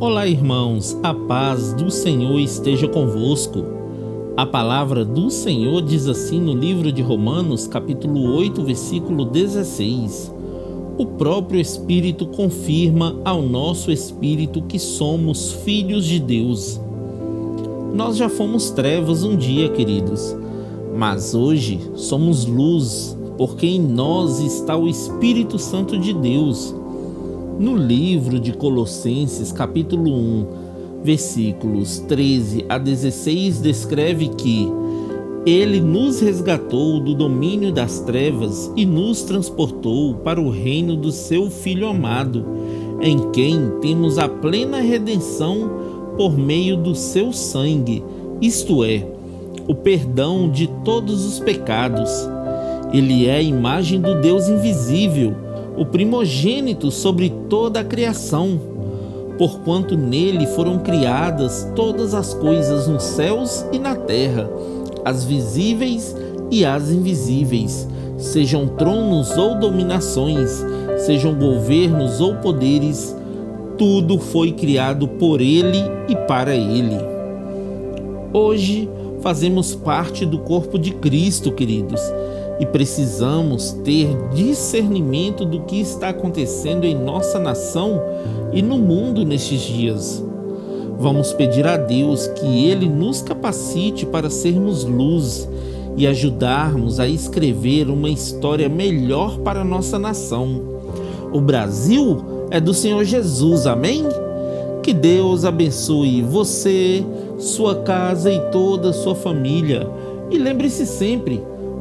Olá, irmãos, a paz do Senhor esteja convosco. A palavra do Senhor diz assim no livro de Romanos, capítulo 8, versículo 16: O próprio Espírito confirma ao nosso espírito que somos filhos de Deus. Nós já fomos trevas um dia, queridos, mas hoje somos luz, porque em nós está o Espírito Santo de Deus. No livro de Colossenses, capítulo 1, versículos 13 a 16, descreve que ele nos resgatou do domínio das trevas e nos transportou para o reino do seu Filho amado, em quem temos a plena redenção por meio do seu sangue, isto é, o perdão de todos os pecados. Ele é a imagem do Deus invisível o primogênito sobre toda a criação, porquanto nele foram criadas todas as coisas nos céus e na terra, as visíveis e as invisíveis, sejam tronos ou dominações, sejam governos ou poderes, tudo foi criado por ele e para ele. Hoje fazemos parte do corpo de Cristo, queridos e precisamos ter discernimento do que está acontecendo em nossa nação e no mundo nestes dias. Vamos pedir a Deus que Ele nos capacite para sermos luz e ajudarmos a escrever uma história melhor para a nossa nação. O Brasil é do Senhor Jesus, amém? Que Deus abençoe você, sua casa e toda a sua família. E lembre-se sempre,